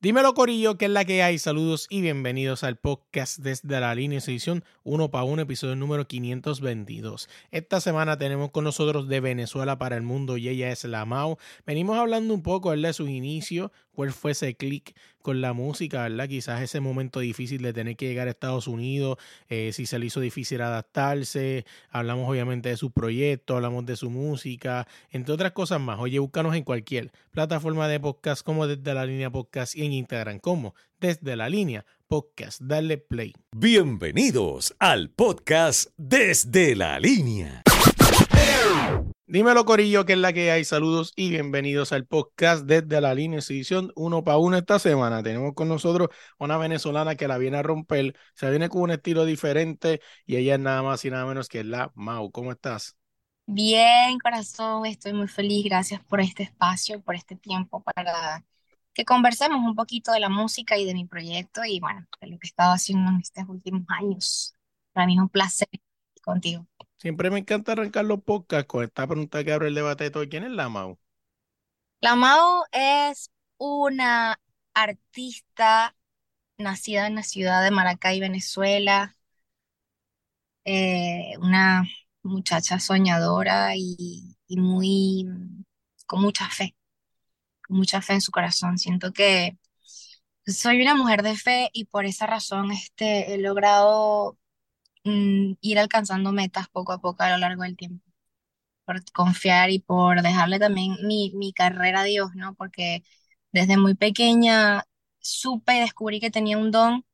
Dímelo Corillo, que es la que hay. Saludos y bienvenidos al podcast desde la línea edición 1 para 1, episodio número 522. Esta semana tenemos con nosotros de Venezuela para el mundo y ella es la Mau. Venimos hablando un poco de sus inicios, cuál fue ese clic con la música, ¿verdad? Quizás ese momento difícil de tener que llegar a Estados Unidos, eh, si se le hizo difícil adaptarse. Hablamos obviamente de su proyecto, hablamos de su música, entre otras cosas más. Oye, búscanos en cualquier plataforma de podcast como desde la línea podcast y en Instagram como desde la línea podcast. Dale play. Bienvenidos al podcast desde la línea. Dímelo, Corillo, que es la que hay. Saludos y bienvenidos al podcast desde la línea edición uno para uno esta semana. Tenemos con nosotros una venezolana que la viene a romper. Se viene con un estilo diferente y ella es nada más y nada menos que la Mau. ¿Cómo estás? Bien, corazón, estoy muy feliz. Gracias por este espacio, por este tiempo para que conversemos un poquito de la música y de mi proyecto y bueno, de lo que he estado haciendo en estos últimos años. Para mí es un placer contigo. Siempre me encanta arrancar los podcasts con esta pregunta que abre el debate de todo. ¿Quién es la Mau? La Mau es una artista nacida en la ciudad de Maracay, Venezuela, eh, una muchacha soñadora y, y muy con mucha fe, mucha fe en su corazón. Siento que soy una mujer de fe y por esa razón este, he logrado Mm, ir alcanzando metas poco a poco a lo largo del tiempo, por confiar y por dejarle también mi, mi carrera a Dios, ¿no? Porque desde muy pequeña supe y descubrí que tenía un don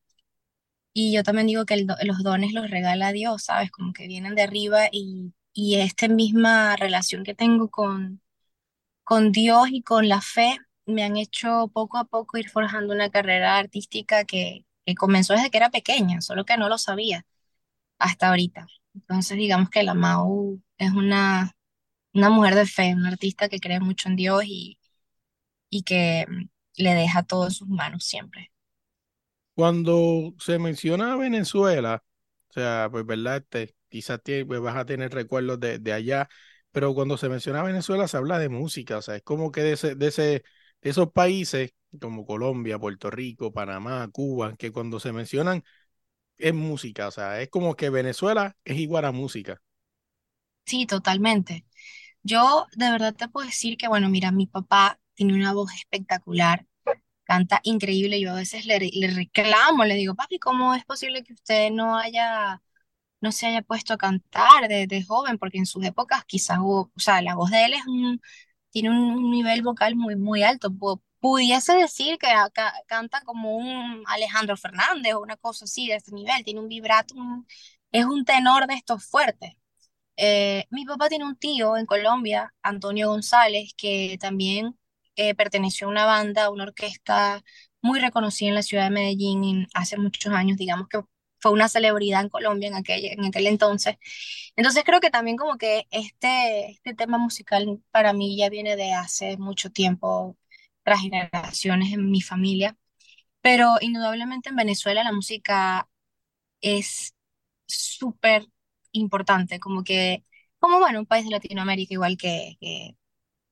y yo también digo que los dones los regala Dios, ¿sabes? Como que vienen de arriba y, y esta misma relación que tengo con, con Dios y con la fe me han hecho poco a poco ir forjando una carrera artística que, que comenzó desde que era pequeña, solo que no lo sabía hasta ahorita. Entonces, digamos que la Mau es una, una mujer de fe, una artista que cree mucho en Dios y, y que mm, le deja todo en sus manos siempre. Cuando se menciona Venezuela, o sea, pues verdad, este, quizás pues, vas a tener recuerdos de, de, allá, pero cuando se menciona Venezuela se habla de música, o sea, es como que de, ese, de, ese, de esos países como Colombia, Puerto Rico, Panamá, Cuba, que cuando se mencionan es música, o sea, es como que Venezuela es igual a música. Sí, totalmente. Yo de verdad te puedo decir que, bueno, mira, mi papá tiene una voz espectacular, canta increíble. Yo a veces le, le reclamo, le digo, papi, ¿cómo es posible que usted no haya, no se haya puesto a cantar de, de joven? Porque en sus épocas quizás hubo, o sea, la voz de él es un, tiene un nivel vocal muy, muy alto pudiese decir que canta como un Alejandro Fernández o una cosa así de este nivel, tiene un vibrato, es un tenor de estos fuertes. Eh, mi papá tiene un tío en Colombia, Antonio González, que también eh, perteneció a una banda, a una orquesta muy reconocida en la ciudad de Medellín hace muchos años, digamos que fue una celebridad en Colombia en aquel, en aquel entonces. Entonces creo que también como que este, este tema musical para mí ya viene de hace mucho tiempo, tras generaciones en mi familia, pero indudablemente en Venezuela la música es súper importante, como que, como bueno, un país de Latinoamérica igual que,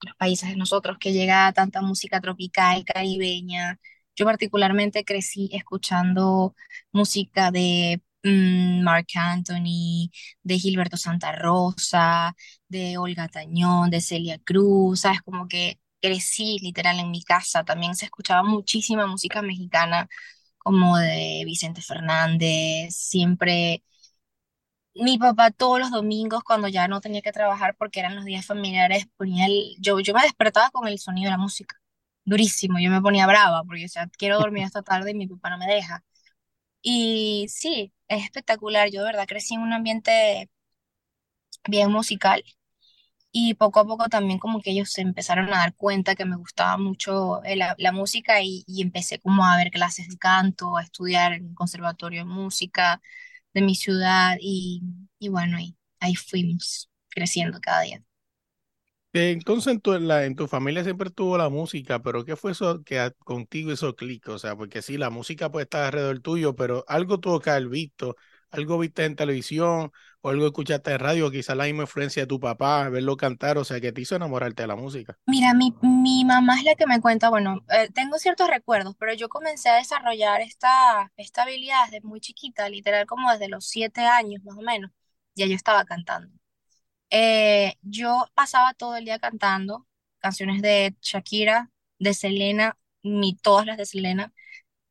los países de nosotros, que llega tanta música tropical, caribeña. Yo particularmente crecí escuchando música de mm, Mark Anthony, de Gilberto Santa Rosa, de Olga Tañón, de Celia Cruz, ¿sabes? Como que crecí literal en mi casa, también se escuchaba muchísima música mexicana como de Vicente Fernández, siempre mi papá todos los domingos cuando ya no tenía que trabajar porque eran los días familiares, ponía el, yo, yo me despertaba con el sonido de la música, durísimo, yo me ponía brava porque quiero dormir esta tarde y mi papá no me deja. Y sí, es espectacular, yo de verdad crecí en un ambiente bien musical y poco a poco también como que ellos se empezaron a dar cuenta que me gustaba mucho eh, la, la música y, y, empecé como a ver clases de canto, a estudiar en un conservatorio de música de mi ciudad y, y bueno, ahí, ahí fuimos creciendo cada día. Entonces en tu, en tu familia siempre tuvo la música, pero ¿qué fue eso que contigo hizo clic? O sea, porque sí, la música puede estar alrededor tuyo, pero algo tuvo que haber visto, algo viste en televisión o algo escuchaste en radio, quizás la misma influencia de tu papá, verlo cantar, o sea, que te hizo enamorarte de la música. Mira, mi, mi mamá es la que me cuenta, bueno, eh, tengo ciertos recuerdos, pero yo comencé a desarrollar esta, esta habilidad desde muy chiquita, literal como desde los siete años más o menos, ya yo estaba cantando. Eh, yo pasaba todo el día cantando canciones de Shakira, de Selena, ni todas las de Selena.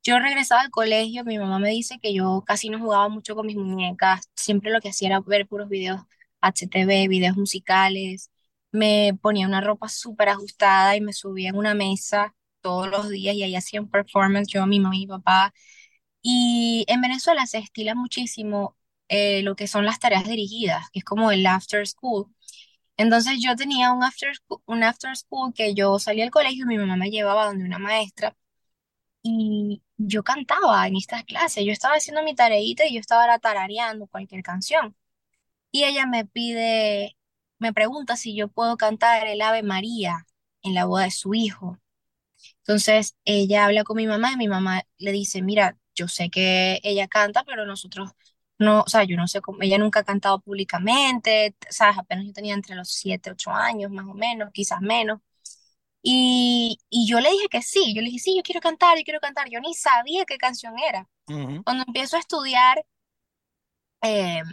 Yo regresaba al colegio, mi mamá me dice que yo casi no jugaba mucho con mis muñecas, siempre lo que hacía era ver puros videos HTV, videos musicales, me ponía una ropa súper ajustada y me subía en una mesa todos los días y ahí hacía un performance yo, mi mamá y mi papá. Y en Venezuela se estila muchísimo eh, lo que son las tareas dirigidas, que es como el after school. Entonces yo tenía un after school, un after school que yo salía del colegio, mi mamá me llevaba donde una maestra y yo cantaba en estas clases, yo estaba haciendo mi tareita y yo estaba tarareando cualquier canción. Y ella me pide, me pregunta si yo puedo cantar el Ave María en la boda de su hijo. Entonces ella habla con mi mamá y mi mamá le dice, mira, yo sé que ella canta, pero nosotros no, o sea, yo no sé cómo, ella nunca ha cantado públicamente, sabes, apenas yo tenía entre los 7, 8 años más o menos, quizás menos. Y, y yo le dije que sí, yo le dije, sí, yo quiero cantar, yo quiero cantar, yo ni sabía qué canción era. Cuando empiezo a estudiar em,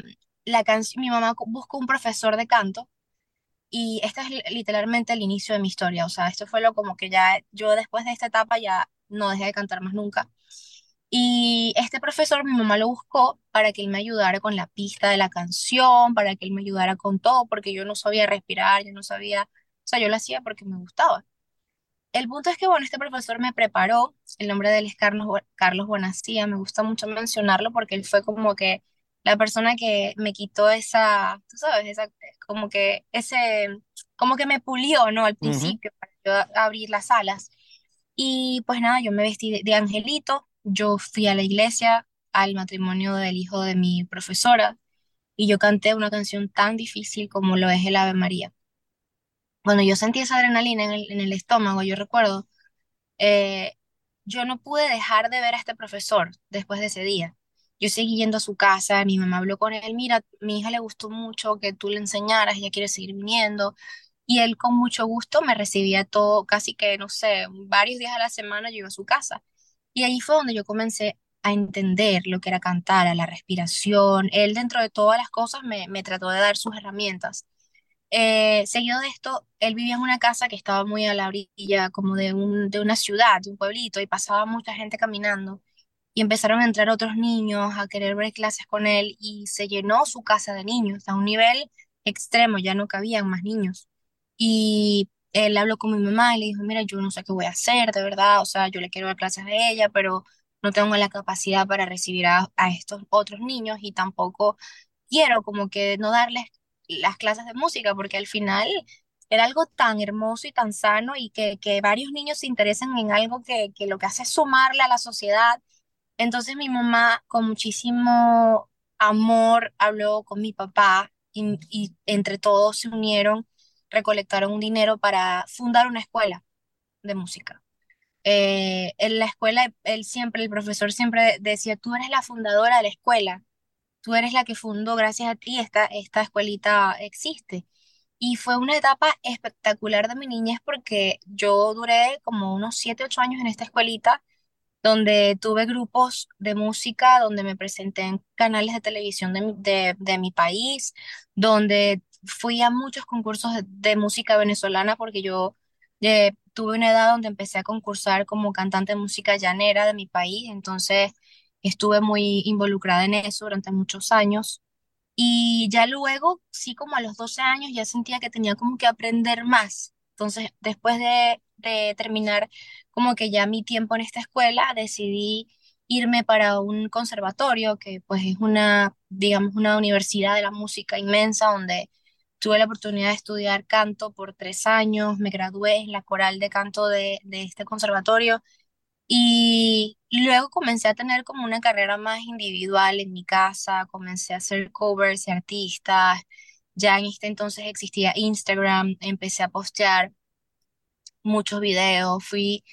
la canción, mi mamá buscó un profesor de canto y este es literalmente el inicio de mi historia, o sea, esto fue lo como que ya yo después de esta etapa ya no dejé de cantar más nunca. Y este profesor, mi mamá lo buscó para que él me ayudara con la pista de la canción, para que él me ayudara con todo, porque yo no sabía respirar, yo no sabía, o sea, yo lo hacía porque me gustaba. El punto es que, bueno, este profesor me preparó, el nombre de él es Carlos, Carlos Bonacía, me gusta mucho mencionarlo porque él fue como que la persona que me quitó esa, tú sabes, esa, como que ese, como que me pulió, ¿no? Al principio, para yo abrir las alas. Y pues nada, yo me vestí de angelito, yo fui a la iglesia al matrimonio del hijo de mi profesora y yo canté una canción tan difícil como lo es el Ave María. Cuando yo sentí esa adrenalina en el, estómago, yo recuerdo, eh, yo no pude dejar de ver a este profesor después de ese día. Yo seguí yendo a su casa, mi mamá habló con él, mira, mi hija le gustó mucho que tú le enseñaras, ella quiere seguir viniendo. Y él con mucho gusto me recibía todo, casi que, no sé, varios días a la semana yo iba a su casa. Y ahí fue donde yo comencé a entender lo que era cantar, a la respiración. Él dentro de todas las cosas me, trató de dar sus herramientas. Eh, seguido de esto, él vivía en una casa que estaba muy a la orilla, como de, un, de una ciudad, de un pueblito, y pasaba mucha gente caminando. Y empezaron a entrar otros niños a querer ver clases con él y se llenó su casa de niños a un nivel extremo, ya no cabían más niños. Y él habló con mi mamá y le dijo, mira, yo no sé qué voy a hacer, de verdad, o sea, yo le quiero dar clases a ella, pero no tengo la capacidad para recibir a, estos otros niños y tampoco quiero como que no darles las clases de música, porque al final era algo tan hermoso y tan sano y que, que varios niños se interesen en algo que, que lo que hace es sumarle a la sociedad. Entonces mi mamá con muchísimo amor habló con mi papá y, y entre todos se unieron recolectaron un dinero para fundar una escuela de música. Eh, en la escuela, él siempre, el profesor siempre decía, tú eres la fundadora de la escuela, tú eres la que fundó, gracias a ti esta, esta escuelita existe. Y fue una etapa espectacular de mi niñez porque yo duré como unos 7, 8 años en esta escuelita, donde tuve grupos de música, donde me presenté en canales de televisión de, de, de mi país, donde fui a muchos concursos de, música venezolana porque yo eh, tuve una edad donde empecé a concursar como cantante de música llanera de mi país, entonces estuve muy involucrada en eso durante muchos años. Y ya luego, sí, como a los 12 años, ya sentía que tenía como que aprender más. Entonces, después de, de terminar como que ya mi tiempo en esta escuela, decidí irme para un conservatorio, que pues es una, digamos, una universidad de la música inmensa donde Tuve la oportunidad de estudiar canto por tres años, me gradué en la coral de canto de, este conservatorio y luego comencé a tener como una carrera más individual en mi casa, comencé a hacer covers y artistas, ya en este entonces existía Instagram, empecé a postear muchos videos, fui,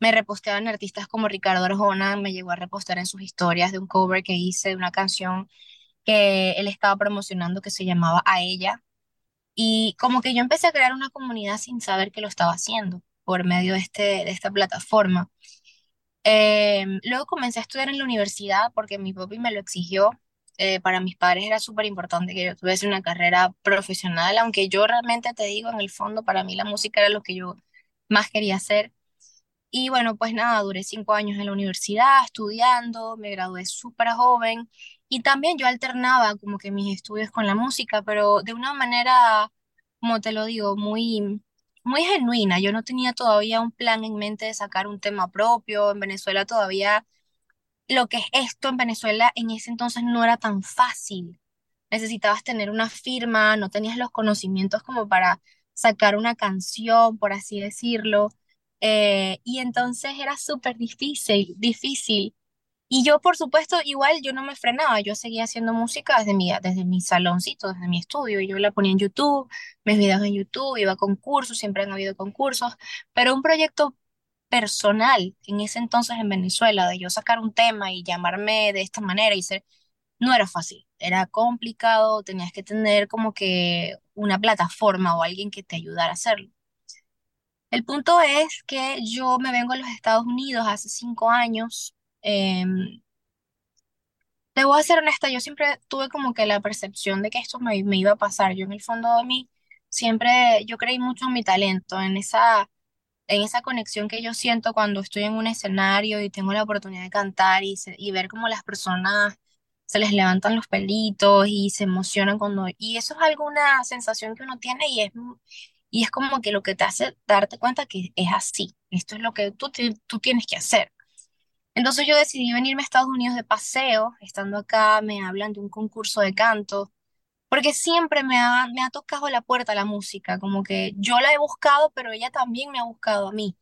me reposteaban artistas como Ricardo Arjona, me llegó a repostear en sus historias de un cover que hice de una canción que él estaba promocionando que se llamaba A Ella. Y como que yo empecé a crear una comunidad sin saber que lo estaba haciendo por medio de, este, de esta plataforma. Em, luego comencé a estudiar en la universidad porque mi papi me lo exigió. Eh, para mis padres era súper importante que yo tuviese una carrera profesional, aunque yo realmente te digo, en el fondo, para mí la música era lo que yo más quería hacer. Y bueno, pues nada, duré cinco años en la universidad estudiando, me gradué súper joven y también yo alternaba como que mis estudios con la música, pero de una manera, como te lo digo, muy, muy genuina. Yo no tenía todavía un plan en mente de sacar un tema propio. En Venezuela todavía lo que es esto en Venezuela en ese entonces no era tan fácil. Necesitabas tener una firma, no tenías los conocimientos como para sacar una canción, por así decirlo. Eh, y entonces era súper difícil, difícil. Y yo, por supuesto, igual yo no me frenaba, yo seguía haciendo música desde mi, desde mi saloncito, desde mi estudio, y yo la ponía en YouTube, mis videos en YouTube, iba a concursos, siempre han habido concursos, pero un proyecto personal en ese entonces en Venezuela, de yo sacar un tema y llamarme de esta manera y ser, no era fácil, era complicado, tenías que tener como que una plataforma o alguien que te ayudara a hacerlo. El punto es que yo me vengo a los Estados Unidos hace cinco años. Eh, te voy a ser honesta, yo siempre tuve como que la percepción de que esto me, me iba a pasar. Yo en el fondo de mí siempre, yo creí mucho en mi talento, en esa, en esa conexión que yo siento cuando estoy en un escenario y tengo la oportunidad de cantar y, y ver cómo las personas se les levantan los pelitos y se emocionan cuando... Y eso es alguna sensación que uno tiene y es, y es como que lo que te hace darte cuenta que es así. Esto es lo que tú, tú tienes que hacer. Entonces yo decidí venirme a Estados Unidos de paseo. Estando acá me hablan de un concurso de canto, porque siempre me ha, me ha tocado la puerta la música, como que yo la he buscado, pero ella también me ha buscado a mí.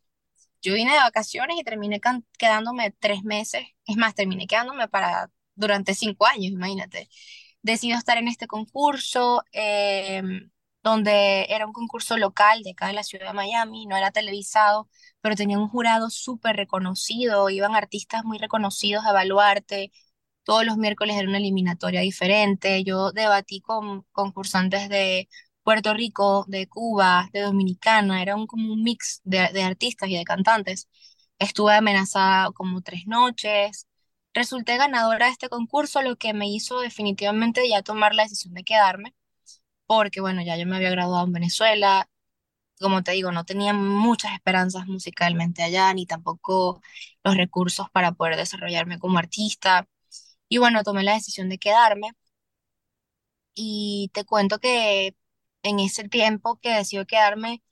Yo vine de vacaciones y terminé quedándome tres meses. Es más, terminé quedándome para durante cinco años, imagínate. Decido estar en este concurso. Eh, donde era un concurso local de acá de la ciudad de Miami, no era televisado, pero tenía un jurado súper reconocido, iban artistas muy reconocidos a evaluarte, todos los miércoles era una eliminatoria diferente, yo debatí con concursantes de Puerto Rico, de Cuba, de Dominicana, era un, como un mix de, de artistas y de cantantes. Estuve amenazada como tres noches, resulté ganadora de este concurso, lo que me hizo definitivamente ya tomar la decisión de quedarme porque bueno, ya yo me había graduado en Venezuela, como te digo, no tenía muchas esperanzas musicalmente allá, ni tampoco los recursos para poder desarrollarme como artista. Y bueno, tomé la decisión de quedarme. Y te cuento que en ese tiempo que decidió quedarme,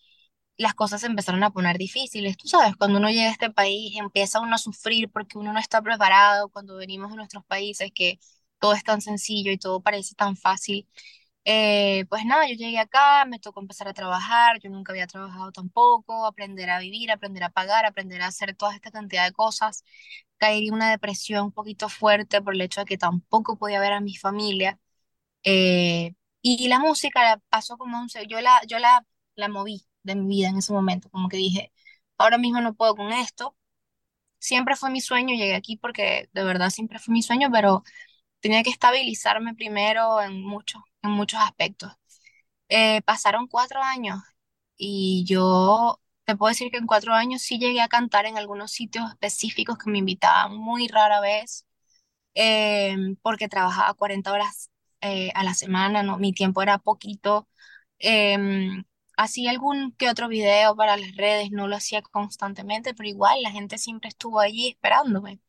las cosas se empezaron a poner difíciles. Tú sabes, cuando uno llega a este país, empieza uno a sufrir porque uno no está preparado, cuando venimos de nuestros países, que todo es tan sencillo y todo parece tan fácil. Eh, pues nada, yo llegué acá, me tocó empezar a trabajar, yo nunca había trabajado tampoco, aprender a vivir, aprender a pagar, aprender a hacer toda esta cantidad de cosas. Caí en una depresión un poquito fuerte por el hecho de que tampoco podía ver a mi familia. Eh, y la música la pasó como un... Yo la, yo la, la moví de mi vida en ese momento, como que dije, ahora mismo no puedo con esto. Siempre fue mi sueño, llegué aquí porque de verdad siempre fue mi sueño, pero tenía que estabilizarme primero en muchos, en muchos aspectos. Eh, pasaron cuatro años y yo te puedo decir que en cuatro años sí llegué a cantar en algunos sitios específicos que me invitaban muy rara vez, eh, porque trabajaba 40 horas eh, a la semana, ¿no? Mi tiempo era poquito. Em, hacía algún que otro video para las redes, no lo hacía constantemente, pero igual la gente siempre estuvo allí esperándome.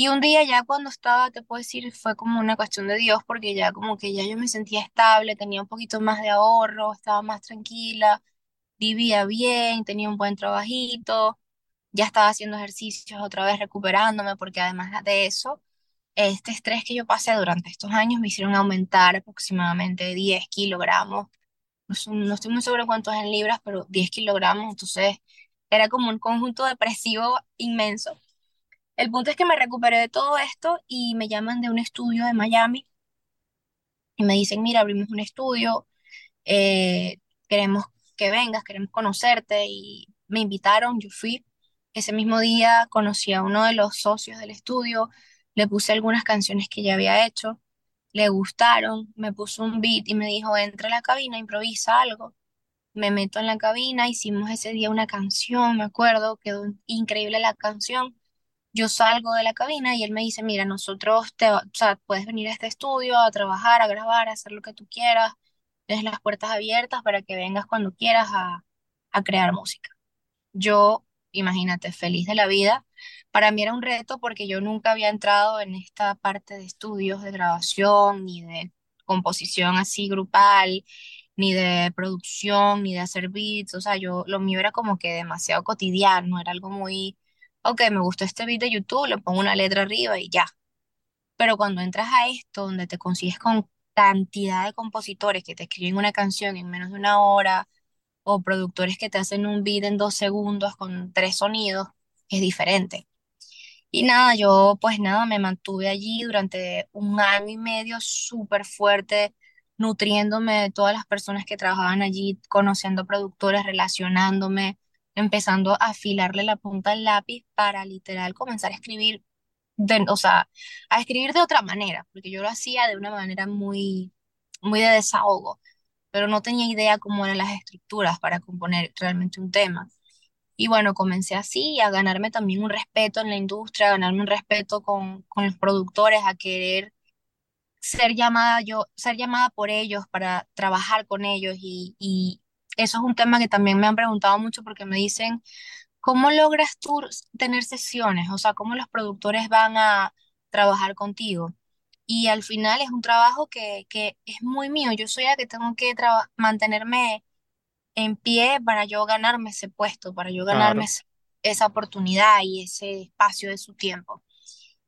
Y un día ya cuando estaba, te puedo decir, fue como una cuestión de Dios, porque ya como que ya yo me sentía estable, tenía un poquito más de ahorro, estaba más tranquila, vivía bien, tenía un buen trabajito, ya estaba haciendo ejercicios otra vez recuperándome, porque además de eso, este estrés que yo pasé durante estos años me hicieron aumentar aproximadamente 10 kilogramos. No, no estoy muy seguro cuántos en libras, pero 10 kilogramos, entonces era como un conjunto depresivo inmenso el punto es que me recuperé de todo esto y me llaman de un estudio de Miami y me dicen, mira, abrimos un estudio, eh, queremos que vengas, queremos conocerte y me invitaron, yo fui. Ese mismo día conocí a uno de los socios del estudio, le puse algunas canciones que ya había hecho, le gustaron, me puso un beat y me dijo, entra a la cabina, improvisa algo. Me meto en la cabina, hicimos ese día una canción, me acuerdo, quedó increíble la canción. Yo salgo de la cabina y él me dice, mira, nosotros te, o sea, puedes venir a este estudio a trabajar, a grabar, a hacer lo que tú quieras. Tienes las puertas abiertas para que vengas cuando quieras a, a crear música. Yo, imagínate, feliz de la vida. Para mí era un reto porque yo nunca había entrado en esta parte de estudios de grabación, ni de composición así grupal, ni de producción, ni de hacer beats. O sea, yo lo mío era como que demasiado cotidiano, era algo muy, ok, me gustó este beat de YouTube, le pongo una letra arriba y ya. Pero cuando entras a esto, donde te consigues con cantidad de compositores que te escriben una canción en menos de una hora, o productores que te hacen un beat en dos segundos con tres sonidos, es diferente. Y nada, yo pues nada, me mantuve allí durante un año y medio súper fuerte, nutriéndome de todas las personas que trabajaban allí, conociendo productores, relacionándome, empezando a afilarle la punta al lápiz para literal comenzar a escribir, de, o sea, a escribir de otra manera, porque yo lo hacía de una manera muy, muy de desahogo pero no tenía idea cómo eran las estructuras para componer realmente un tema. Y bueno, comencé así a ganarme también un respeto en la industria, a ganarme un respeto con, con los productores, a querer ser llamada yo, ser llamada por ellos para trabajar con ellos y, y eso es un tema que también me han preguntado mucho porque me dicen, ¿cómo logras tú tener sesiones? O sea, ¿cómo los productores van a trabajar contigo? y al final es un trabajo que, que es muy mío. Yo soy la que tengo que mantenerme en pie para yo ganarme ese puesto, para yo ganarme Claro. esa oportunidad y ese espacio de su tiempo.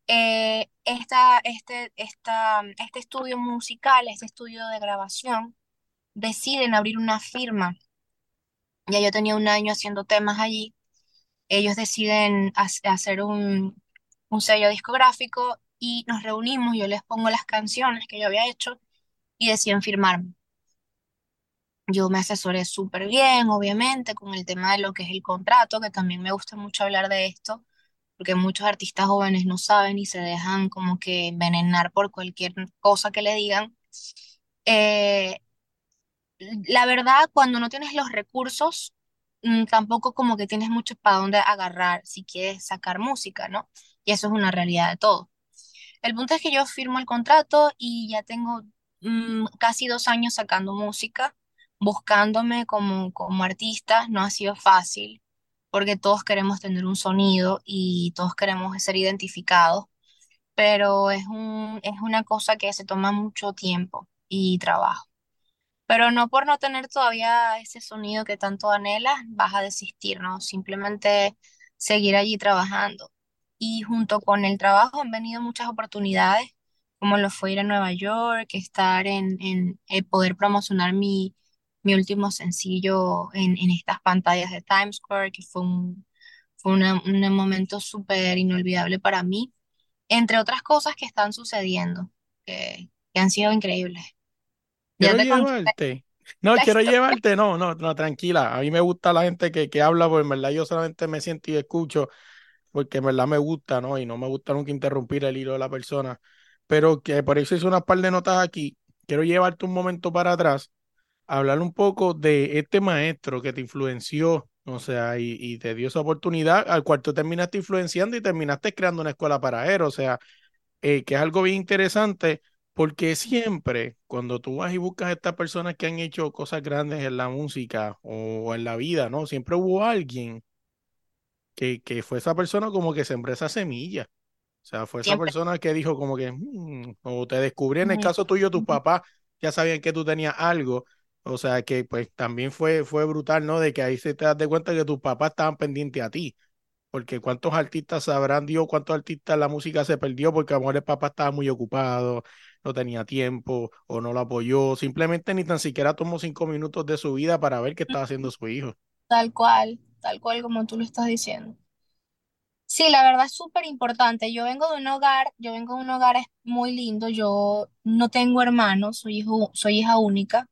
Eh, esta, este, esta, este estudio musical, este estudio de grabación, deciden abrir una firma. Ya yo tenía un año haciendo temas allí. Ellos deciden hac- hacer un, un sello discográfico y nos reunimos, yo les pongo las canciones que yo había hecho y deciden firmarme. Yo me asesoré súper bien, obviamente, con el tema de lo que es el contrato, que también me gusta mucho hablar de esto, porque muchos artistas jóvenes no saben y se dejan como que envenenar por cualquier cosa que le digan. Eh, la verdad, cuando no tienes los recursos, mm, tampoco como que tienes mucho para dónde agarrar si quieres sacar música, ¿no? Y eso es una realidad de todo. El punto es que yo firmo el contrato y ya tengo mm, casi dos años sacando música, buscándome como, como artista. No ha sido fácil porque todos queremos tener un sonido y todos queremos ser identificados, pero es un, es una cosa que se toma mucho tiempo y trabajo. Pero no por no tener todavía ese sonido que tanto anhelas, vas a desistir, ¿no? Simplemente seguir allí trabajando. Y junto con el trabajo han venido muchas oportunidades, como lo fue ir a Nueva York, estar en, en eh, poder promocionar mi, mi último sencillo en, en estas pantallas de Times Square, que fue un, fue una- un momento súper inolvidable para mí, entre otras cosas que están sucediendo, que, que han sido increíbles. Quiero llevarte. No, quiero llevarte. No, no, no, tranquila. A mí me gusta la gente que, que habla, porque en verdad yo solamente me siento y escucho, porque en verdad me gusta, ¿no? Y no me gusta nunca interrumpir el hilo de la persona. Pero que por eso hice unas par de notas aquí. Quiero llevarte un momento para atrás, hablar un poco de este maestro que te influenció, o sea, y, y te dio esa oportunidad, al cual tú terminaste influenciando y terminaste creando una escuela para él. O sea, eh, que es algo bien interesante, porque siempre cuando tú vas y buscas a estas personas que han hecho cosas grandes en la música o en la vida, ¿no? Siempre hubo alguien que, que fue esa persona como que sembró esa semilla. O sea, fue esa Siempre. persona que dijo como que, "Mm", o te descubrí en el caso tuyo, tus papás ya sabían que tú tenías algo. O sea, que pues también fue, fue brutal, ¿no? De que ahí se te das de cuenta que tus papás estaban pendientes a ti. Porque cuántos artistas sabrán Dios, cuántos artistas la música se perdió porque a lo mejor el papá estaba muy ocupado, no tenía tiempo o no lo apoyó, simplemente ni tan siquiera tomó cinco minutos de su vida para ver qué estaba haciendo su hijo. Tal cual, tal cual como tú lo estás diciendo. Sí, la verdad es súper importante. Yo vengo de un hogar, yo vengo de un hogar muy lindo. Yo no tengo hermanos, soy hijo, soy hija única.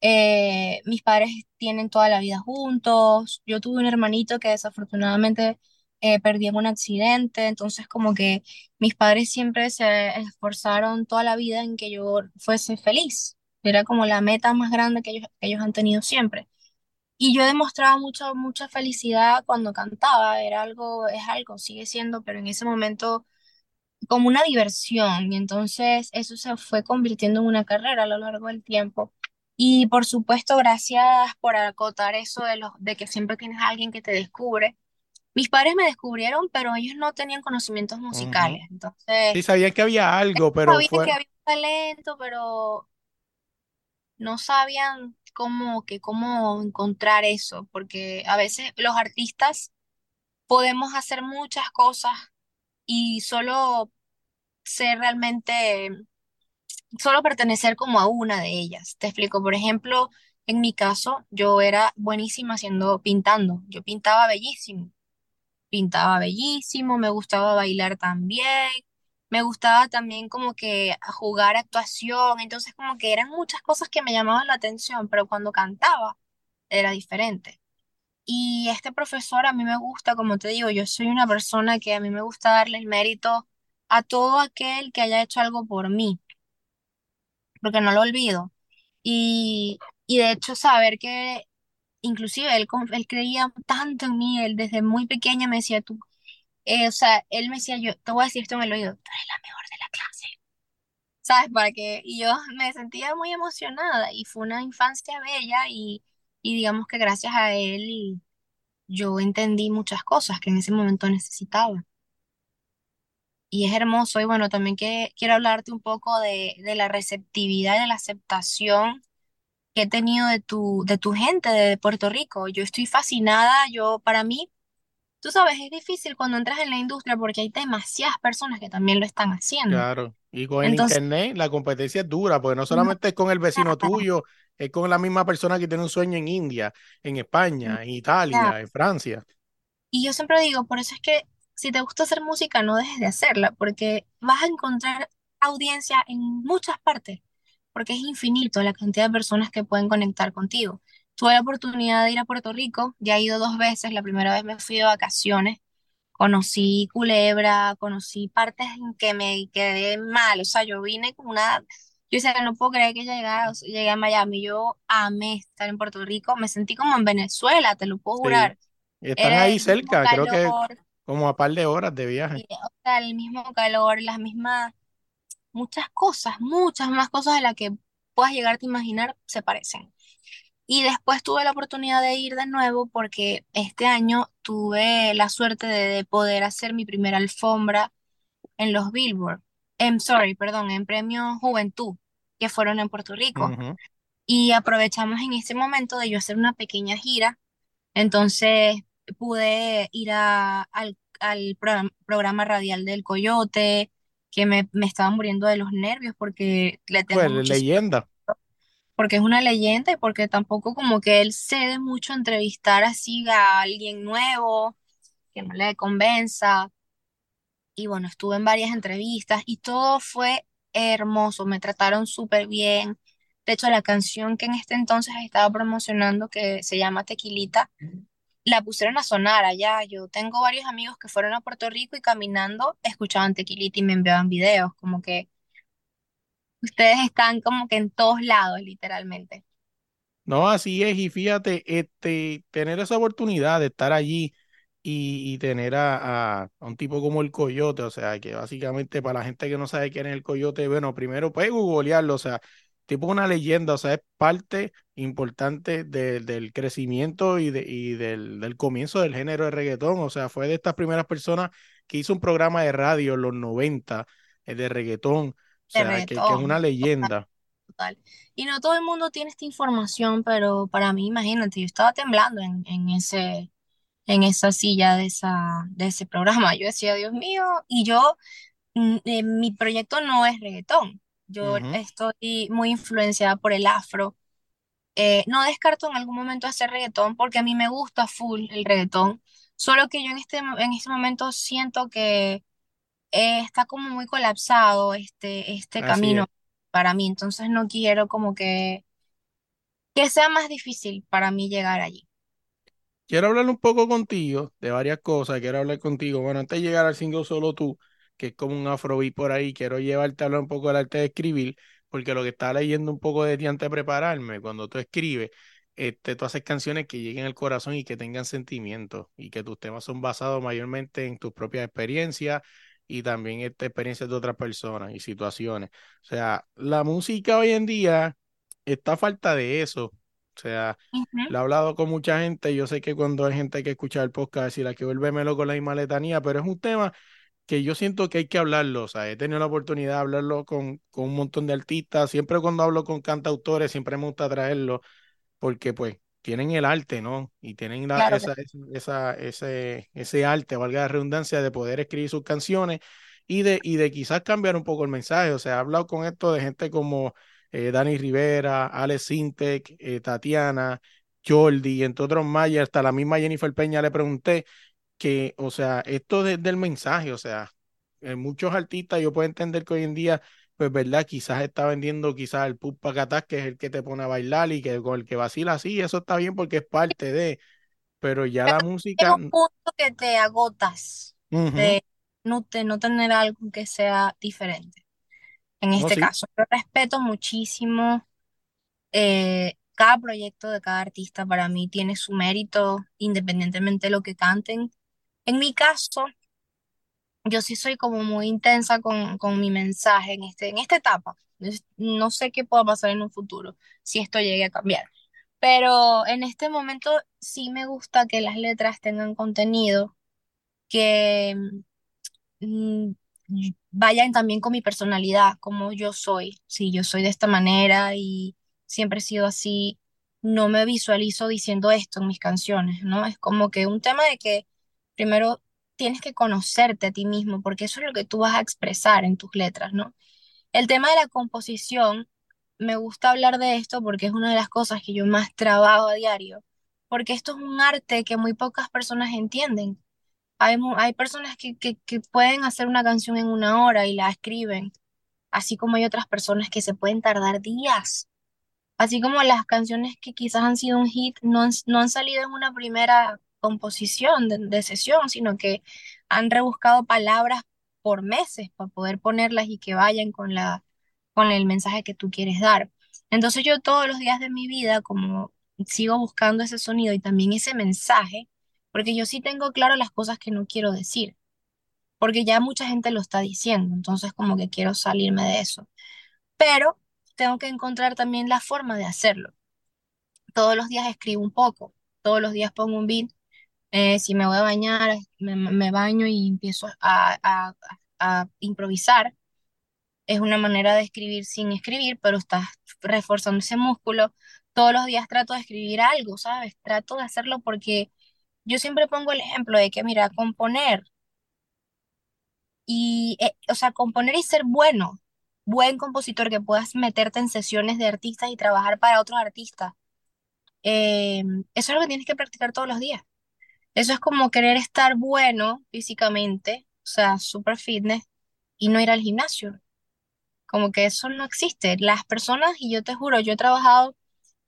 Eh, mis padres tienen toda la vida juntos. Yo tuve un hermanito que desafortunadamente eh, perdí en un accidente, entonces como que mis padres siempre se esforzaron toda la vida en que yo fuese feliz. Era como la meta más grande que ellos, que ellos han tenido siempre. Y yo demostraba mucha, mucha felicidad cuando cantaba, era algo, es algo, sigue siendo, pero en ese momento como una diversión. Y entonces eso se fue convirtiendo en una carrera a lo largo del tiempo. Y por supuesto, gracias por acotar eso de, los, de que siempre tienes alguien que te descubre. Mis padres me descubrieron, pero ellos no tenían conocimientos musicales. Entonces, Sí, sabía que había algo, pero sabían fue, que había talento, pero no sabían cómo, que cómo encontrar eso, porque a veces los artistas podemos hacer muchas cosas y solo ser realmente, solo pertenecer como a una de ellas. Te explico, por ejemplo, en mi caso, yo era buenísima haciendo, pintando, yo pintaba bellísimo. Pintaba bellísimo, me gustaba bailar también, me gustaba también como que jugar actuación, entonces como que eran muchas cosas que me llamaban la atención, pero cuando cantaba era diferente. Y este profesor a mí me gusta, como te digo, yo soy una persona que a mí me gusta darle el mérito a todo aquel que haya hecho algo por mí, porque no lo olvido. Y, y de hecho saber que inclusive él, él creía tanto en mí, él desde muy pequeña me decía, tú eh, o sea, él me decía, yo te voy a decir esto en el oído, tú eres la mejor de la clase, ¿sabes? Para que, y yo me sentía muy emocionada y fue una infancia bella y, y digamos que gracias a él yo entendí muchas cosas que en ese momento necesitaba. Y es hermoso y bueno, también que, quiero hablarte un poco de, de la receptividad y de la aceptación que he tenido de tu, de tu gente de Puerto Rico. Yo estoy fascinada, yo para mí Tú sabes, es difícil cuando entras en la industria porque hay demasiadas personas que también lo están haciendo. claro. Y con el Entonces, internet la competencia es dura, porque no solamente es con el vecino tuyo, es con la misma persona que tiene un sueño en India, en España, en. Italia, en Francia. Y yo siempre digo, por eso es que si te gusta hacer música, no dejes de hacerla, porque vas a encontrar audiencia en muchas partes, porque es infinito la cantidad de personas que pueden conectar contigo. Tuve la oportunidad de ir a Puerto Rico, ya he ido dos veces, la primera vez me fui de vacaciones Conocí Culebra, conocí partes en que me quedé mal, o sea, yo vine con una, yo decía, no puedo creer que llegué a, llegué a Miami, yo amé estar en Puerto Rico, me sentí como en Venezuela, te lo puedo Sí. jurar, Y están era ahí cerca, creo que calor, como a par de horas de viaje. y, o sea, el mismo calor, las mismas, muchas cosas, muchas más cosas de las que puedas llegarte a imaginar se parecen. Y después tuve la oportunidad de ir de nuevo porque este año tuve la suerte de, de poder hacer mi primera alfombra en los Billboard, em, sorry, perdón, en Premio Juventud, que fueron en Puerto Rico. Ujú. Y aprovechamos en ese momento de yo hacer una pequeña gira, entonces pude ir a- al, al programa, programa radial del Coyote, que me, me estaba muriendo de los nervios porque le Pues tengo muchísimo, leyenda. porque es una leyenda y porque tampoco como que él cede mucho a entrevistar así a alguien nuevo, que no le convenza. Y bueno, estuve en varias entrevistas y todo fue hermoso, me trataron súper bien. De hecho, la canción que en este entonces estaba promocionando, que se llama Tequilita, la pusieron a sonar allá. Yo tengo varios amigos que fueron a Puerto Rico y caminando escuchaban Tequilita y me enviaban videos, como que ustedes están como que en todos lados, literalmente. No, así es, y fíjate, este, tener esa oportunidad de estar allí y, y tener a, a- un tipo como el Coyote, o sea, que básicamente para la gente que no sabe quién es el Coyote, bueno, primero puede googlearlo, o sea, tipo una leyenda, o sea, es parte importante de- del crecimiento y, de, y del, del comienzo del género de reggaetón, o sea, fue de estas primeras personas que hizo un programa de radio en los 90 eh, de reggaetón, o sea, que, que es una leyenda. total. Y no todo el mundo tiene esta información, pero para mí, imagínate, yo estaba temblando en, en ese en esa silla de, esa, de ese programa. Yo decía, Dios mío, y yo, mm, eh, mi proyecto no es reggaetón. Yo Ujú, estoy muy influenciada por el afro. Eh, no descarto en algún momento hacer reggaetón porque a mí me gusta full el reggaetón. Solo que yo en este, en este momento siento que eh, está como muy colapsado este, este Así camino es. para mí. Entonces no quiero como que, que sea más difícil para mí llegar allí. quiero hablar un poco contigo de varias cosas. Quiero hablar contigo. Bueno, antes de llegar al single Solo Tú, que es como un afrobeat por ahí, quiero llevarte a hablar un poco del arte de escribir, porque lo que estaba leyendo un poco de ti antes de prepararme, cuando tú escribes, este, tú haces canciones que lleguen al corazón y que tengan sentimientos, y que tus temas son basados mayormente en tus propias experiencias y también este, experiencias de otras personas y situaciones. O sea, la música hoy en día está a falta de eso. O sea, Ujú, lo he hablado con mucha gente. Yo sé que cuando hay gente que escucha el podcast y la que vuelve loco la misma letanía, pero es un tema que yo siento que hay que hablarlo. O sea, he tenido la oportunidad de hablarlo con, con un montón de artistas. Siempre cuando hablo con cantautores, siempre me gusta traerlo porque pues tienen el arte, ¿no? Y tienen la, Claro esa, esa, ese, ese arte, valga la redundancia, de poder escribir sus canciones y de, y de quizás cambiar un poco el mensaje. O sea, he hablado con esto de gente como eh, Dani Rivera, Alex Sintek, eh, Tatiana, Jordi, entre otros más, y hasta la misma Jennifer Peña le pregunté que, o sea, esto de- del mensaje, o sea, en muchos artistas yo puedo entender que hoy en día, pues, ¿verdad? Quizás está vendiendo quizás el pup pacatás, que es el que te pone a bailar y que con el que vacila así, eso está bien porque es parte de, pero ya la llega música, un punto que te agotas ujú, de no, de no tener algo que sea diferente. En No, este sí, caso, yo respeto muchísimo eh, cada proyecto de cada artista. Para mí tiene su mérito, independientemente de lo que canten. En mi caso, yo sí soy como muy intensa con, con mi mensaje en este, en esta etapa. No sé qué pueda pasar en un futuro, si esto llegue a cambiar. Pero en este momento sí me gusta que las letras tengan contenido que mm, vayan también con mi personalidad, como yo soy. Si yo soy de esta manera y siempre he sido así, no me visualizo diciendo esto en mis canciones, ¿no? Es como que un tema de que primero tienes que conocerte a ti mismo, porque eso es lo que tú vas a expresar en tus letras, ¿no? El tema de la composición, me gusta hablar de esto porque es una de las cosas que yo más trabajo a diario, porque esto es un arte que muy pocas personas entienden. Hay, hay personas que, que, que pueden hacer una canción en una hora y la escriben, así como hay otras personas que se pueden tardar días, así como las canciones que quizás han sido un hit no han, no han salido en una primera composición de, sesión, sino que han rebuscado palabras por meses para poder ponerlas y que vayan con la, con el mensaje que tú quieres dar. Entonces yo todos los días de mi vida, como sigo buscando ese sonido y también ese mensaje, porque yo sí tengo claro las cosas que no quiero decir, porque ya mucha gente lo está diciendo, entonces como que quiero salirme de eso. Pero tengo que encontrar también la forma de hacerlo. Todos los días escribo un poco, todos los días pongo un beat. Eh, si me voy a bañar, me, baño y empiezo a, a, a improvisar. Es una manera de escribir sin escribir, pero estás reforzando ese músculo. Todos los días trato de escribir algo, ¿sabes? Trato de hacerlo porque yo siempre pongo el ejemplo de que, mira, componer y, eh, o sea, componer y ser bueno, buen compositor, que puedas meterte en sesiones de artistas y trabajar para otros artistas. eh, eso es lo que tienes que practicar todos los días. Eso es como querer estar bueno físicamente, o sea, super fitness, y no ir al gimnasio. Como que eso no existe. Las personas, y yo te juro, yo he trabajado,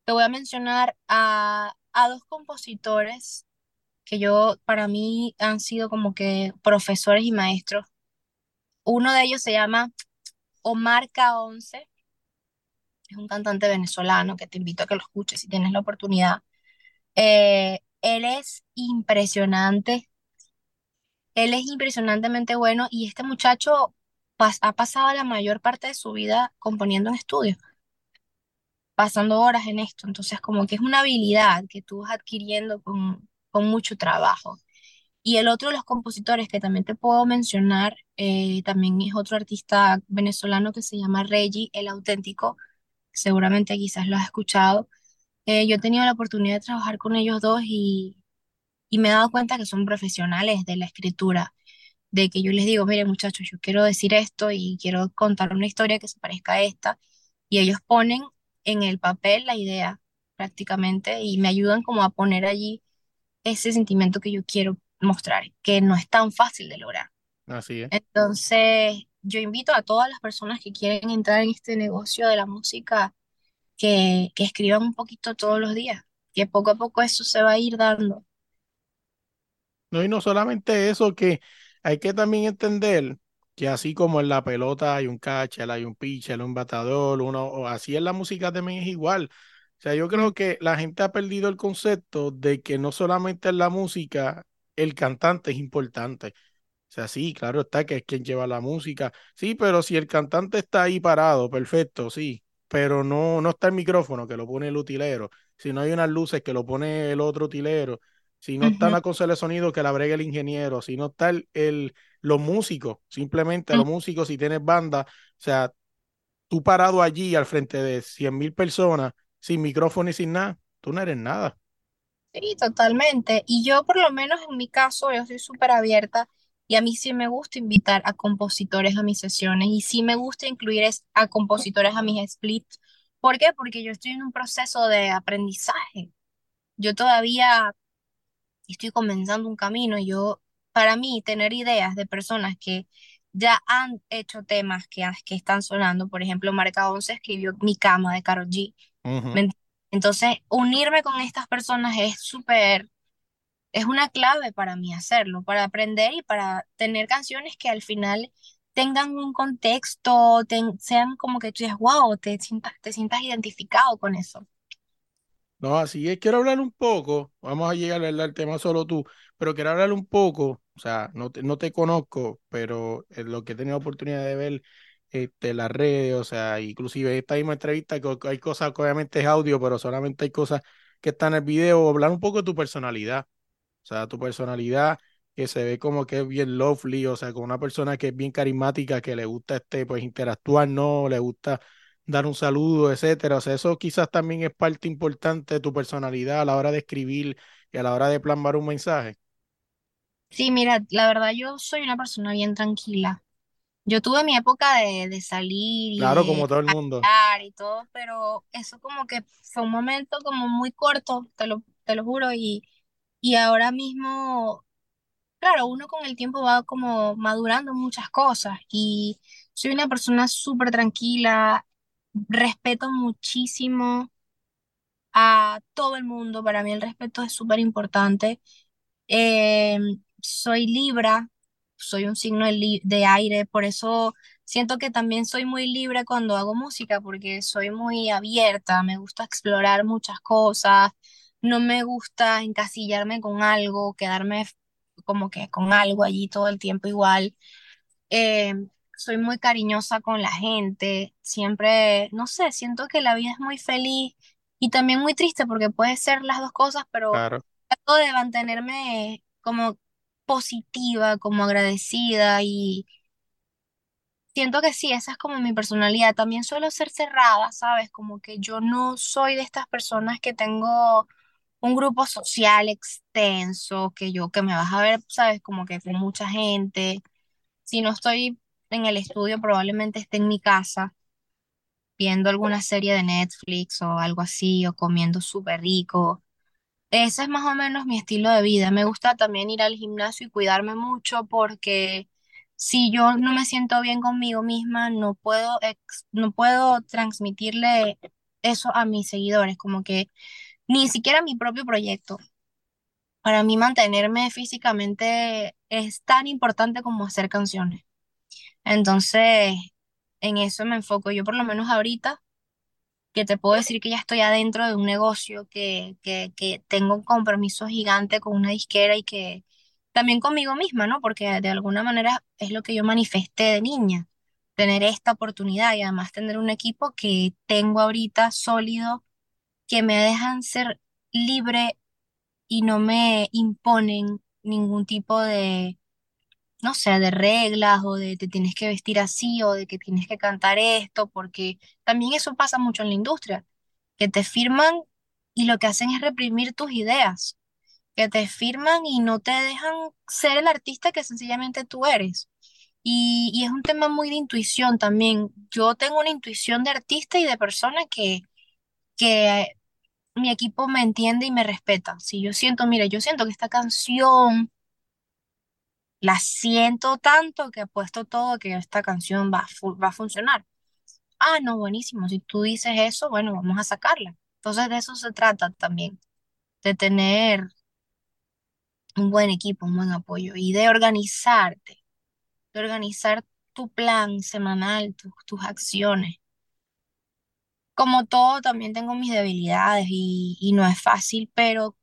te voy a mencionar a, a dos compositores que yo, para mí, han sido como que profesores y maestros. Uno de ellos se llama Omar K11, es un cantante venezolano que te invito a que lo escuches si tienes la oportunidad. Eh, él es impresionante, él es impresionantemente bueno y este muchacho ha pasado la mayor parte de su vida componiendo en estudio, pasando horas en esto. Entonces, como que es una habilidad que tú vas adquiriendo con, con mucho trabajo. Y el otro de los compositores que también te puedo mencionar, eh, también es otro artista venezolano que se llama Reggie, el auténtico. Seguramente quizás lo has escuchado. Eh, yo he tenido la oportunidad de trabajar con ellos dos y, y me he dado cuenta que son profesionales de la escritura, de que yo les digo, mire muchachos, yo quiero decir esto y quiero contar una historia que se parezca a esta, y ellos ponen en el papel la idea prácticamente y me ayudan como a poner allí ese sentimiento que yo quiero mostrar, que no es tan fácil de lograr. así es. Entonces, yo invito a todas las personas que quieren entrar en este negocio de la música que, que escriban un poquito todos los días, que poco a poco eso se va a ir dando. No, y no solamente eso, que hay que también entender que así como en la pelota hay un catcher, hay un pitcher, un batador, uno, así en la música también es igual. O sea, yo Mm, creo que la gente ha perdido el concepto de que no solamente en la música el cantante es importante. O sea, sí, claro está que es quien lleva la música. Sí, pero si el cantante está ahí parado, perfecto, sí. Pero no, no está el micrófono que lo pone el utilero. Si no hay unas luces que lo pone el otro utilero. Si no está ujú, una consola de sonido que la bregue el ingeniero. Si no está el, el- los músicos, simplemente mm. los músicos, si tienes banda. O sea, tú parado allí al frente de cien mil personas, sin micrófono y sin nada, tú no eres nada. Sí, totalmente. Y yo por lo menos en mi caso, yo soy súper abierta y a mí sí me gusta invitar a compositores a mis sesiones y sí me gusta incluir a compositores a mis splits. ¿Por qué? Porque yo estoy en un proceso de aprendizaje. Yo todavía estoy comenzando un camino yo, para mí, tener ideas de personas que ya han hecho temas que, que están sonando, por ejemplo, Marca 11 escribió Mi cama de Karol G. Ujú. ¿me ent- Entonces, unirme con estas personas es súper es una clave para mí hacerlo, para aprender y para tener canciones que al final tengan un contexto, sean como que tú dices, wow, te sientas, te sientas identificado con eso. No, así es. Quiero hablar un poco, vamos a llegar al tema solo tú, pero quiero hablar un poco, o sea, no te, no te conozco, pero en lo que he tenido oportunidad de ver este, las redes, o sea, inclusive esta misma entrevista, que hay cosas que obviamente es audio, pero solamente hay cosas que están en el video, hablar un poco de tu personalidad, o sea, tu personalidad que se ve como que es bien lovely, o sea, con una persona que es bien carismática, que le gusta este, pues interactuar, ¿no? Le gusta dar un saludo, etcétera. O sea, eso quizás también es parte importante de tu personalidad a la hora de escribir y a la hora de plasmar un mensaje. Sí, mira, la verdad yo soy una persona bien tranquila. Yo tuve mi época de, de salir y Claro, como todo el mundo. bailar y todo, pero eso como que fue un momento como muy corto, te lo, te lo juro, y, y ahora mismo Claro, uno con el tiempo va como madurando muchas cosas y soy una persona súper tranquila, respeto muchísimo a todo el mundo, para mí el respeto es súper importante. Eh, soy Libra, soy un signo de, de aire, por eso siento que también soy muy libre cuando hago música, porque soy muy abierta, me gusta explorar muchas cosas, no me gusta encasillarme con algo, quedarme como que con algo allí todo el tiempo igual. Eh, soy muy cariñosa con la gente, siempre, no sé, siento que la vida es muy feliz y también muy triste porque puede ser las dos cosas, pero Claro. trato de mantenerme como positiva, como agradecida y siento que sí, esa es como mi personalidad. También suelo ser cerrada, ¿sabes? Como que yo no soy de estas personas que tengo un grupo social extenso, que yo, que me vas a ver, ¿sabes? Como que con mucha gente. Si no estoy en el estudio, probablemente esté en mi casa viendo alguna serie de Netflix o algo así, o comiendo súper rico. Ese es más o menos mi estilo de vida. Me gusta también ir al gimnasio y cuidarme mucho porque si yo no me siento bien conmigo misma, no puedo, ex- no puedo transmitirle eso a mis seguidores, como que ni siquiera mi propio proyecto. Para mí mantenerme físicamente es tan importante como hacer canciones. Entonces, en eso me enfoco. Yo por lo menos ahorita que te puedo decir que ya estoy adentro de un negocio, que, que, que tengo un compromiso gigante con una disquera y que también conmigo misma, ¿no? Porque de alguna manera es lo que yo manifesté de niña, tener esta oportunidad y además tener un equipo que tengo ahorita sólido, que me dejan ser libre y no me imponen ningún tipo de, no sé, de reglas o de te tienes que vestir así o de que tienes que cantar esto, porque también eso pasa mucho en la industria que te firman y lo que hacen es reprimir tus ideas, que te firman y no te dejan ser el artista que sencillamente tú eres. Y, y es un tema muy de intuición también. Yo tengo una intuición de artista y de persona que, que mi equipo me entiende y me respeta. Si yo siento, mire, yo siento que esta canción la siento tanto que he puesto todo que esta canción va, va a funcionar. Ah, no, buenísimo. Si tú dices eso, bueno, vamos a sacarla. Entonces de eso se trata también de tener un buen equipo, un buen apoyo y de organizarte, de organizar tu plan semanal, tus acciones. Como todo, también tengo mis debilidades y, no es fácil, pero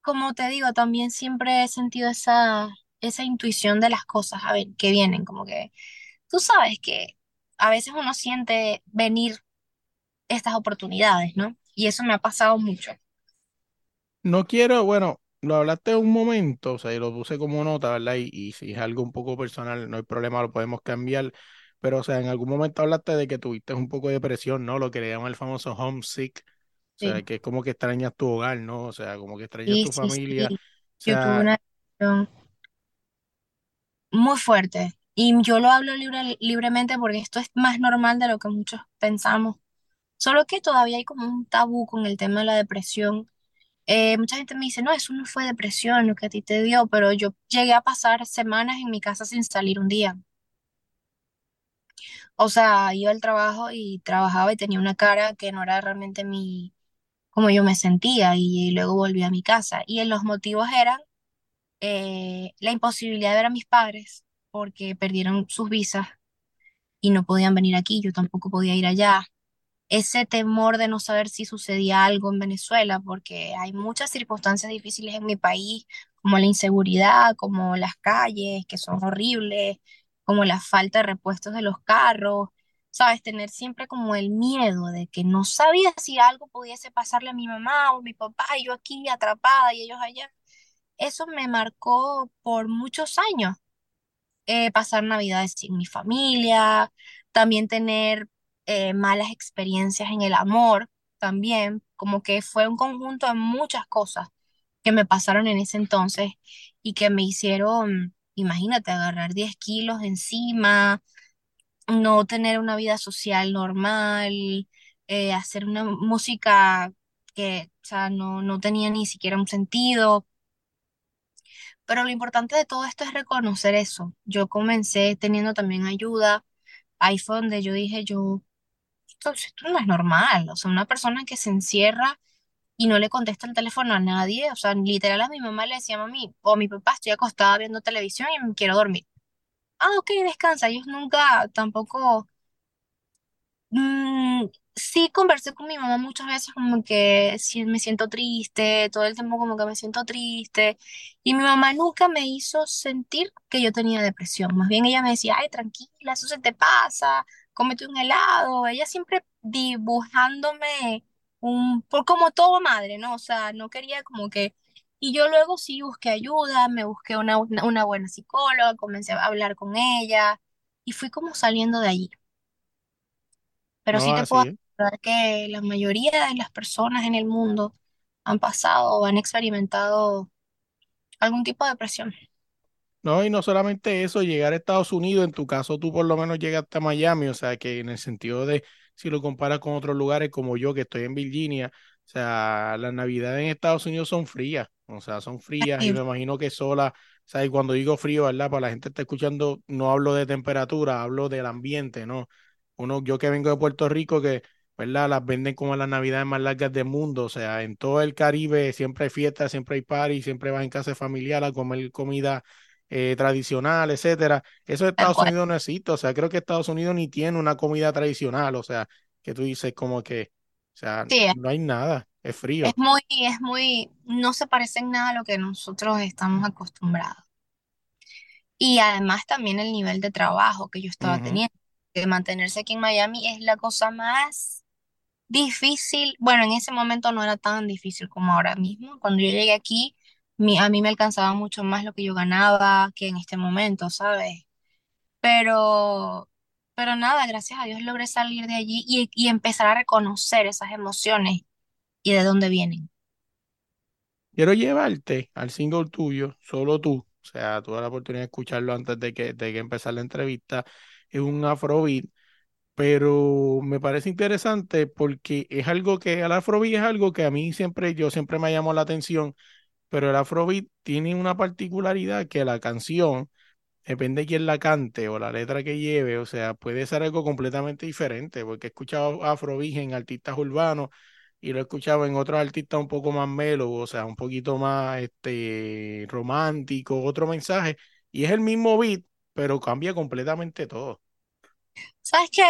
como te digo, también siempre he sentido esa, esa intuición de las cosas a ver, que vienen, como que tú sabes que a veces uno siente venir estas oportunidades, ¿no? Y eso me ha pasado mucho. No quiero, bueno, lo hablaste un momento, o sea, y lo puse como nota, ¿verdad? Y, y si es algo un poco personal, no hay problema, lo podemos cambiar. Pero, o sea, en algún momento hablaste de que tuviste un poco de depresión, ¿no? Lo que le llaman el famoso homesick. O sea, Sí, que es como que extrañas tu hogar, ¿no? O sea, como que extrañas sí, tu sí, familia. sí. O Yo tuve una decisión muy fuerte y yo lo hablo libre, libremente porque esto es más normal de lo que muchos pensamos. Solo que todavía hay como un tabú con el tema de la depresión. Eh, mucha gente me dice, no, eso no fue depresión lo que a ti te dio, pero yo llegué a pasar semanas en mi casa sin salir un día. O sea, iba al trabajo y trabajaba y tenía una cara que no era realmente mi, como yo me sentía y, luego volví a mi casa. Y los motivos eran eh, la imposibilidad de ver a mis padres porque perdieron sus visas y no podían venir aquí, yo tampoco podía ir allá. ese temor de no saber si sucedía algo en Venezuela, porque hay muchas circunstancias difíciles en mi país, como la inseguridad, como las calles, que son horribles, como la falta de repuestos de los carros, sabes, tener siempre como el miedo de que no sabía si algo pudiese pasarle a mi mamá o a mi papá y yo aquí atrapada y ellos allá. Eso me marcó por muchos años eh, pasar Navidades sin mi familia, también tener eh, malas experiencias en el amor, también, como que fue un conjunto de muchas cosas que me pasaron en ese entonces y que me hicieron, imagínate, agarrar 10 kilos encima, no tener una vida social normal, eh, hacer una música que, o sea, no, no tenía ni siquiera un sentido. Pero lo importante de todo esto es reconocer eso. Yo comencé teniendo también ayuda. Ahí fue donde yo dije, yo, esto, esto no es normal. O sea, una persona que se encierra y no le contesta el teléfono a nadie. O sea, literal a mi mamá le decía, mami, o mi papá, estoy acostada viendo televisión y quiero dormir. Ah, ok, descansa. Ellos nunca tampoco Mm, sí, conversé con mi mamá muchas veces como que si me siento triste, todo el tiempo como que me siento triste. Y mi mamá nunca me hizo sentir que yo tenía depresión. Más bien ella me decía, ay, tranquila, eso se te pasa, cómete un helado. Ella siempre dibujándome un, por como todo madre, ¿no? O sea, no quería como que... Y yo luego sí busqué ayuda, me busqué una, una buena psicóloga, comencé a hablar con ella y fui como saliendo de allí pero no sí te puedo asegurar que la mayoría de las personas en el mundo han pasado o han experimentado algún tipo de depresión. No, y no solamente eso, llegar a Estados Unidos, en tu caso tú por lo menos llegaste a Miami, o sea que en el sentido de si lo comparas con otros lugares como yo que estoy en Virginia, o sea, las navidades en Estados Unidos son frías, o sea, son frías y me imagino que sola, o sea, y cuando digo frío, ¿verdad? Para la gente que está escuchando, no hablo de temperatura, hablo del ambiente, ¿no? Uno, yo que vengo de Puerto Rico, que, ¿verdad? Las venden como las navidades más largas del mundo, o sea, en todo el Caribe siempre hay fiestas, siempre hay party, siempre vas en casa familiar a comer comida eh, tradicional, etcétera. Eso de Estados. Unidos no existe, o sea, creo que Estados Unidos ni tiene una comida tradicional, o sea, que tú dices como que, o sea, Sí, no hay nada, es es frío. muy, es muy, no se parece en nada a lo que nosotros estamos acostumbrados. Y además también el nivel de trabajo que yo estaba teniendo, que mantenerse aquí en Miami es la cosa más difícil. Bueno, en ese momento no era tan difícil como ahora mismo. Cuando yo llegué aquí, mi- a mí me alcanzaba mucho más lo que yo ganaba que en este momento, ¿sabes? Pero, pero nada, gracias a Dios logré salir de allí y, y empezar a reconocer esas emociones y de dónde vienen. Quiero llevarte al single tuyo, solo tú, o sea, tuve la oportunidad de escucharlo antes de que, de que empezara la entrevista, es un afrobeat, pero me parece interesante porque es algo que, el afrobeat es algo que a mí siempre, yo siempre me llamó la atención, pero el afrobeat tiene una particularidad que la canción Depende de quién la cante o la letra que lleve, o sea, puede ser algo completamente diferente, porque he escuchado afrobeat en artistas urbanos y lo he escuchado en otros artistas un poco más melo, o sea, un poquito más este, romántico, otro mensaje, y es el mismo beat, pero cambia completamente todo. Sabes que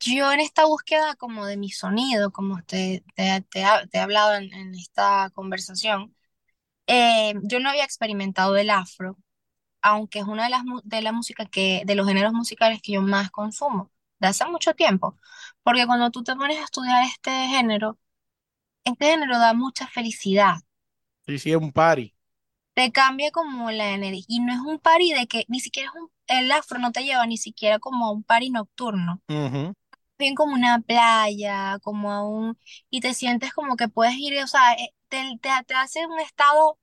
yo en esta búsqueda como de mi sonido, como te, te, te, he hablado en esta conversación, eh, yo no había experimentado el afro, aunque es una de las de la música que, de los géneros musicales que yo más consumo, de hace mucho tiempo. Porque cuando tú te pones a estudiar este género, este género da mucha felicidad. Sí, sí, es un party. Te cambia como la energía. Y no es un party de que ni siquiera es un, el afro no te lleva ni siquiera como a un party nocturno. Ujú, Bien como una playa, como a un... Y te sientes como que puedes ir, o sea, eh, te, te, te hace un estado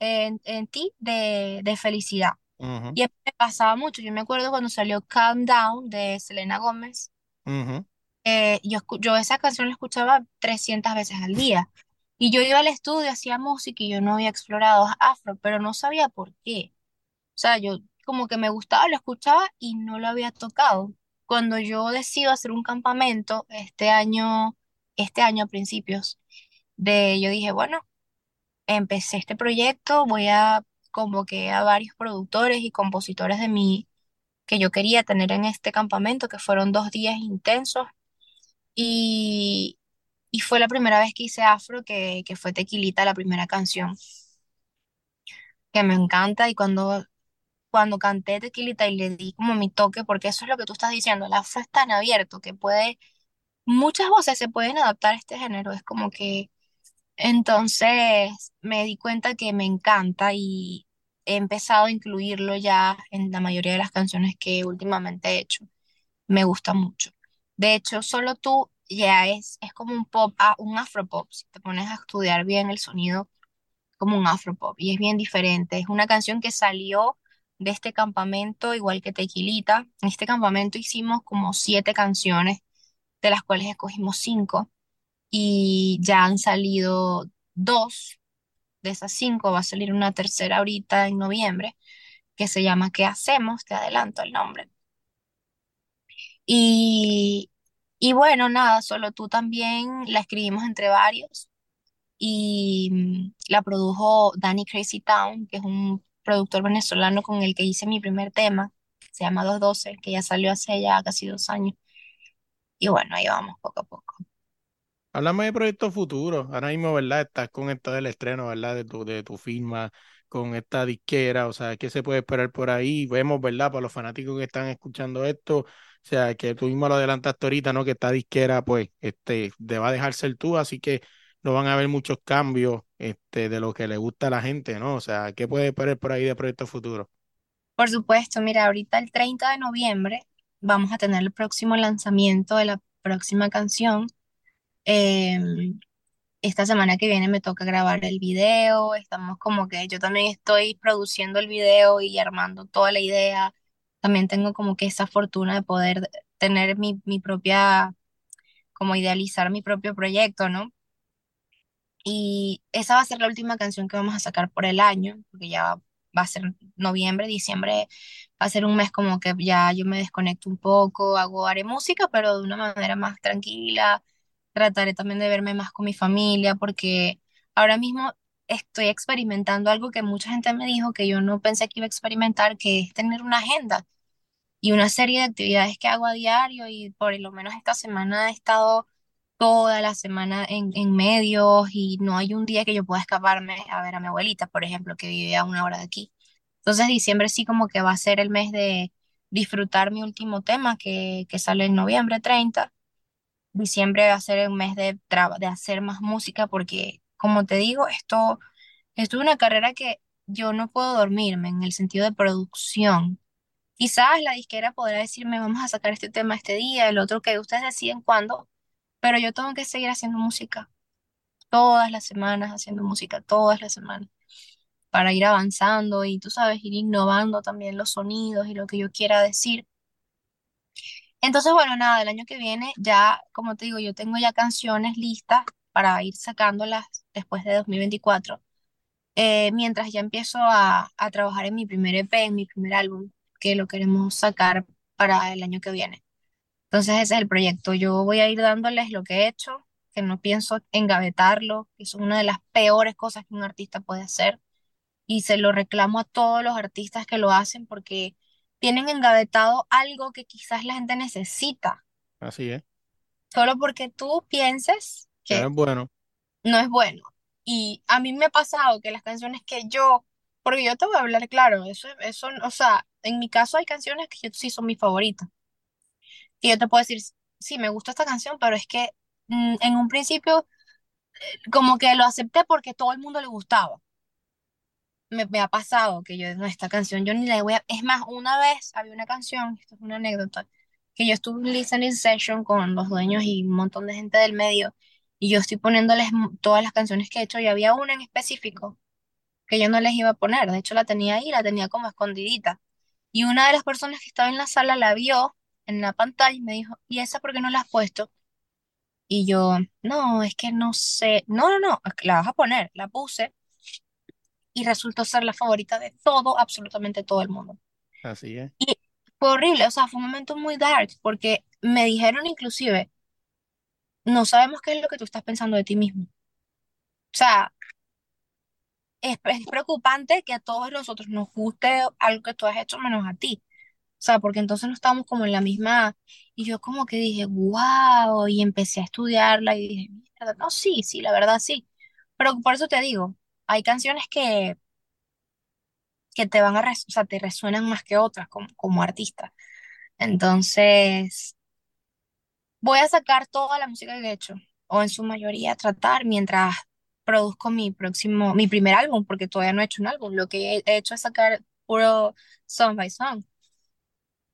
en, en ti de, de felicidad. ujú, Y a mí me pasaba mucho. Yo me acuerdo cuando salió Calm Down de Selena Gómez. ujú. eh, yo, yo esa canción la escuchaba 300 veces al día. Y yo iba al estudio, hacía música y yo no había explorado afro, pero no sabía por qué. O sea, yo como que me gustaba, lo escuchaba y no lo había tocado. Cuando yo decido hacer un campamento este año, este año a principios de, yo dije, bueno, empecé este proyecto, voy a convoqué a varios productores y compositores de mi, que yo quería tener en este campamento, que fueron dos días intensos. Y, y fue la primera vez que hice afro, que, que fue Tequilita, la primera canción, que me encanta. Y cuando cuando canté Tequilita y le di como mi toque, porque eso es lo que tú estás diciendo, el afro es tan abierto que puede, muchas voces se pueden adaptar a este género, es como que entonces me di cuenta que me encanta y he empezado a incluirlo ya en la mayoría de las canciones que últimamente he hecho, me gusta mucho. De hecho, solo tú ya es, es como un pop, ah, un afropop, si te pones a estudiar bien el sonido como un afropop y es bien diferente. Es una canción que salió de este campamento, igual que Tequilita. En este campamento hicimos como siete canciones, de las cuales escogimos cinco y ya han salido dos de esas cinco. Va a salir una tercera ahorita en noviembre que se llama ¿Qué hacemos? Te adelanto el nombre. Y, y bueno, nada, solo tú también la escribimos entre varios y mm, la produjo Danny Crazy Town, que es un productor venezolano con el que hice mi primer tema, se llama 212, que ya salió hace ya casi dos años. Y bueno, ahí vamos poco a poco. Háblame de proyectos futuros. Ahora mismo, ¿verdad? Estás con esto del estreno, ¿verdad? De tu, de tu firma, con esta disquera. O sea, ¿qué se puede esperar por ahí? Vemos, ¿verdad? Para los fanáticos que están escuchando esto. O sea, que tú mismo lo adelantaste ahorita, ¿no? Que esta disquera, pues, este, te va a dejar ser tú. Así que no van a haber muchos cambios, este, de lo que le gusta a la gente, ¿no? O sea, ¿qué puede esperar por ahí de proyectos futuros? Por supuesto, mira, ahorita el 30 de noviembre vamos a tener el próximo lanzamiento de la próxima canción. Em, esta semana que viene me toca grabar el video, estamos como que yo también estoy produciendo el video y armando toda la idea. También tengo como que esa fortuna de poder tener mi, mi propia, como idealizar mi propio proyecto, ¿no? Y esa va a ser la última canción que vamos a sacar por el año, porque ya va, va a ser noviembre, diciembre, va a ser un mes como que ya yo me desconecto un poco, hago, haré música, pero de una manera más tranquila. Trataré también de verme más con mi familia, porque ahora mismo estoy experimentando algo que mucha gente me dijo que yo no pensé que iba a experimentar, que es tener una agenda y una serie de actividades que hago a diario y por lo menos esta semana he estado toda la semana en, en medios y no hay un día que yo pueda escaparme a ver a mi abuelita, por ejemplo, que vive a una hora de aquí. Entonces diciembre sí como que va a ser el mes de disfrutar mi último tema que, que sale en noviembre 30. Diciembre va a ser el mes de, de hacer más música porque, como te digo, esto, esto es una carrera que yo no puedo dormirme en el sentido de producción. Quizás la disquera podrá decirme, vamos a sacar este tema este día, el otro que ustedes deciden cuándo, pero yo tengo que seguir haciendo música todas las semanas, haciendo música todas las semanas, para ir avanzando y tú sabes, ir innovando también los sonidos y lo que yo quiera decir. Entonces, bueno, nada, el año que viene ya, como te digo, yo tengo ya canciones listas para ir sacándolas después de 2024, eh, mientras ya empiezo a, a trabajar en mi primer EP, en mi primer álbum, que lo queremos sacar para el año que viene. Entonces ese es el proyecto. Yo voy a ir dándoles lo que he hecho que no pienso engavetarlo, que es una de las peores cosas que un artista puede hacer. Y se lo reclamo a todos los artistas que lo hacen porque tienen engavetado algo que quizás la gente necesita, Así es. solo porque tú pienses Que no es bueno. no es bueno. Y a mí me ha pasado que las canciones que yo, porque yo te voy a hablar claro, eso, eso, o sea, en mi caso hay canciones que yo- sí son mis favoritas. Y yo te puedo decir, sí, me gusta esta canción, pero es que mm, en un principio como que lo acepté porque todo el mundo le gustaba. Me, me ha pasado que yo, no, esta canción yo ni la voy a... Es más, una vez había una canción, esto es una anécdota, que yo estuve en listening session con los dueños y un montón de gente del medio, y yo estoy poniéndoles todas las canciones que he hecho, y había una en específico que yo no les iba a poner, de hecho la tenía ahí, la tenía como escondidita. Y una de las personas que estaba en la sala la vio en la pantalla y me dijo, ¿y esa por qué no la has puesto? Y yo, no, es que no sé, no, no, no, la vas a poner, la puse y resultó ser la favorita de todo, absolutamente todo el mundo. Así es. Y fue horrible, o sea, fue un momento muy dark porque me dijeron inclusive, no sabemos qué es lo que tú estás pensando de ti mismo. O sea, es, es preocupante que a todos nosotros nos guste algo que tú has hecho menos a ti. O sea, porque entonces no estábamos como en la misma, y yo como que dije, wow, y empecé a estudiarla y dije, no, sí, sí, la verdad sí. Pero por eso te digo, hay canciones que, que te van a, o sea, te resuenan más que otras como, como artista. Entonces, voy a sacar toda la música que he hecho, o en su mayoría tratar mientras produzco mi próximo, mi primer álbum, porque todavía no he hecho un álbum. Lo que he he hecho es sacar puro song by song.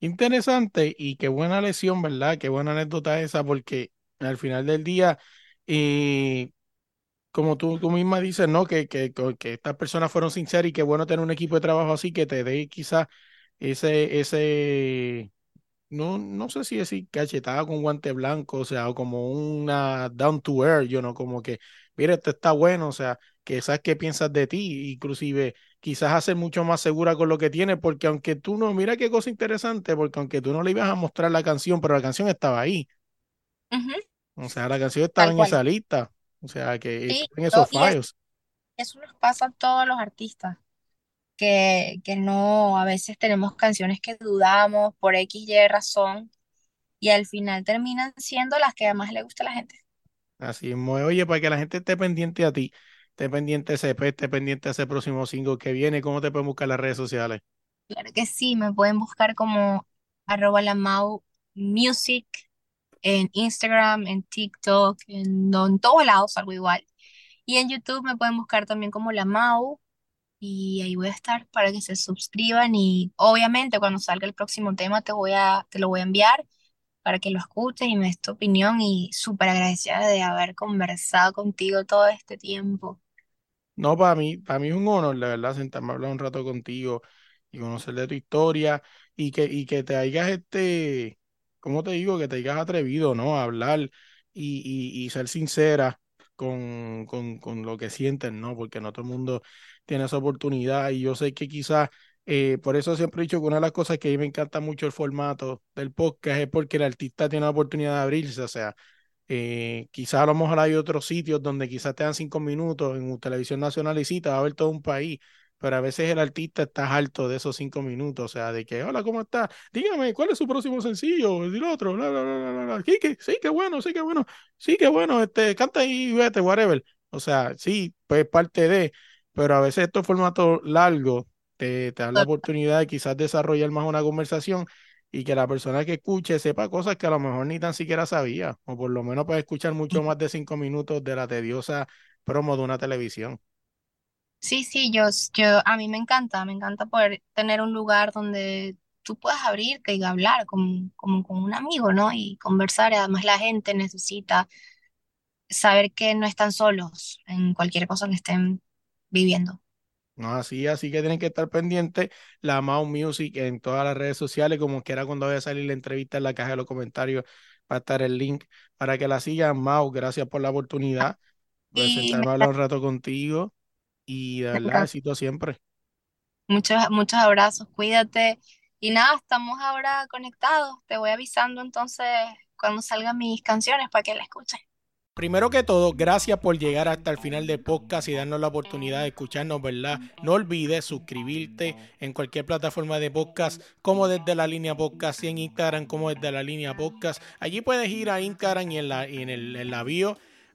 Interesante y qué buena lección, ¿verdad? Qué buena anécdota esa, porque al final del día, eh, como tú, tú misma dices, ¿no? Que, que, que que estas personas fueron sinceras y qué bueno tener un equipo de trabajo así que te dé quizás ese, ese, no, no sé si decir cachetada con guante blanco, o sea, o como una down to earth, yo no, como que, mira, esto está bueno, o sea, que sabes qué piensas de ti, inclusive quizás hacer mucho más segura con lo que tienes, porque aunque tú no, mira qué cosa interesante, porque aunque tú no le ibas a mostrar la canción, pero la canción estaba ahí, o sea, la canción estaba tal en cual. esa lista, o sea, que Sí, en esos y es- fallos. eso nos pasa a todos los artistas, que, que no, a veces tenemos canciones que dudamos por X, Y razón, y al final terminan siendo las que más le gusta a la gente. Así es, oye, para que la gente esté pendiente a ti, esté pendiente a ese EP, esté pendiente a ese próximo single que viene, ¿cómo te pueden buscar las redes sociales? Claro que sí, me pueden buscar como arroba la Mau Music en Instagram, en TikTok, en, en todos lados, algo igual. Y en YouTube me pueden buscar también como la Mau, y ahí voy a estar para que se suscriban y obviamente cuando salga el próximo tema te voy a, te lo voy a enviar para que lo escuches y me des tu opinión y súper agradecida de haber conversado contigo todo este tiempo. No, para mí, para mí es un honor, la verdad, sentarme a hablar un rato contigo y conocer de tu historia y que, y que te hayas, este, ¿cómo te digo? Que te hayas atrevido, ¿no? A hablar y, y, ser sincera con, con, con lo que sientes, ¿no? Porque no todo el mundo tiene esa oportunidad y yo sé que quizás, eh, por eso siempre he dicho que una de las cosas que a mí me encanta mucho el formato del podcast es porque el artista tiene la oportunidad de abrirse, o sea. Eh, quizás a lo mejor hay otros sitios donde quizás te dan cinco minutos en televisión nacional y sí, te va a ver todo un país, pero a veces el artista está harto de esos cinco minutos, o sea, de que, hola, ¿cómo está? Dígame, ¿cuál es su próximo sencillo? El otro, bla, bla, bla, bla, bla. Sí, que, sí, qué bueno, sí, qué bueno, sí, qué bueno, este, canta y vete, whatever. O sea, sí, pues parte de, pero a veces estos formatos largos te, te dan la oportunidad de quizás desarrollar más una conversación y que la persona que escuche sepa cosas que a lo mejor ni tan siquiera sabía, o por lo menos puede escuchar mucho más de cinco minutos de la tediosa promo de una televisión. Sí, sí, yo, yo, a mí me encanta, me encanta poder tener un lugar donde tú puedas abrirte y hablar como, como con un amigo, ¿no? Y conversar, además la gente necesita saber que no están solos en cualquier cosa que estén viviendo. No, así, así que tienen que estar pendientes. La Mau Music en todas las redes sociales, como quiera cuando vaya a salir la entrevista en la caja de los comentarios, va a estar el link para que la sigan. Mau, gracias por la oportunidad de sentarme a hablar un rato contigo y de verdad, éxito siempre. Muchos, muchos abrazos, cuídate. Y nada, estamos ahora conectados. Te voy avisando entonces cuando salgan mis canciones para que la escuches. Primero que todo, gracias por llegar hasta el final del podcast y darnos la oportunidad de escucharnos, ¿verdad? No olvides suscribirte en cualquier plataforma de podcast, como desde la línea podcast y en Instagram, como desde la línea podcast. Allí puedes ir a Instagram y en la, en el, en la bio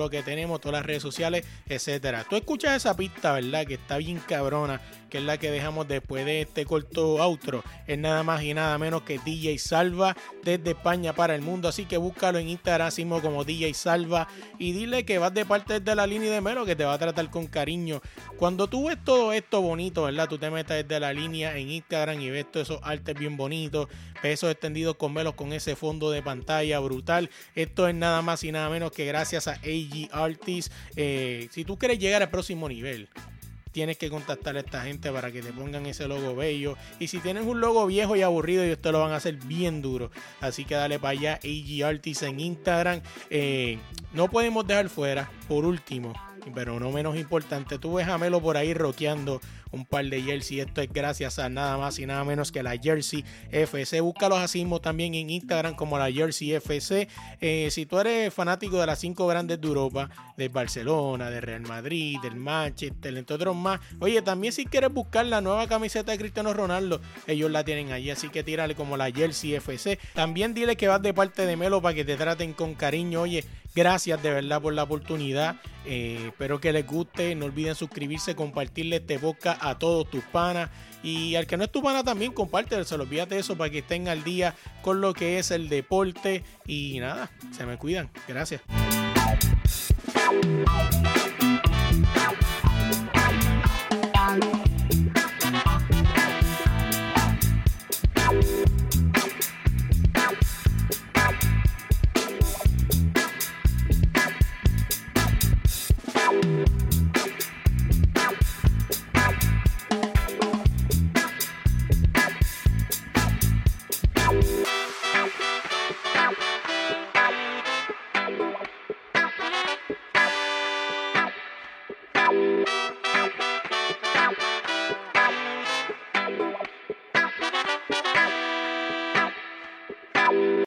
lo que tenemos, todas las redes sociales, etcétera. Tú escuchas esa pista, ¿verdad? Que está bien cabrona, que es la que dejamos después de este corto outro. Es nada más y nada menos que DJ Salva desde España para el mundo. Así que búscalo en Instagram como DJ Salva y dile que vas de parte de la línea de Melo que te va a tratar con cariño. Cuando tú ves todo esto bonito, ¿verdad? Tú te metes desde la línea en Instagram y ves todos esos artes bien bonitos, pesos extendidos con Melo con ese fondo de pantalla brutal. Esto es nada más y nada menos que gracias a AG Artist. Eh, si tú quieres llegar al próximo nivel, tienes que contactar a esta gente para que te pongan ese logo bello. Y si tienes un logo viejo y aburrido, ellos te lo van a hacer bien duro. Así que dale para allá, AG Artist en Instagram. Eh, no podemos dejar fuera, por último, pero no menos importante, tú ves a Melo por ahí roqueando un par de jersey. Esto es gracias a nada más y nada menos que la Jersey FC. Búscalos así mismo también en Instagram como la Jersey FC. Eh, si tú eres fanático de las cinco grandes de Europa, de Barcelona, de Real Madrid, del Manchester, entre otros más. Oye, también si quieres buscar la nueva camiseta de Cristiano Ronaldo, ellos la tienen allí. Así que tírale como la Jersey FC. También dile que vas de parte de Melo para que te traten con cariño. Oye, gracias de verdad por la oportunidad. Eh, espero que les guste. No olviden suscribirse, compartirle este podcast a todos tus panas. Y al que no es tu pana también, compártelo, olvídate eso para que estén al día con lo que es el deporte. Y nada, se me cuidan. Gracias.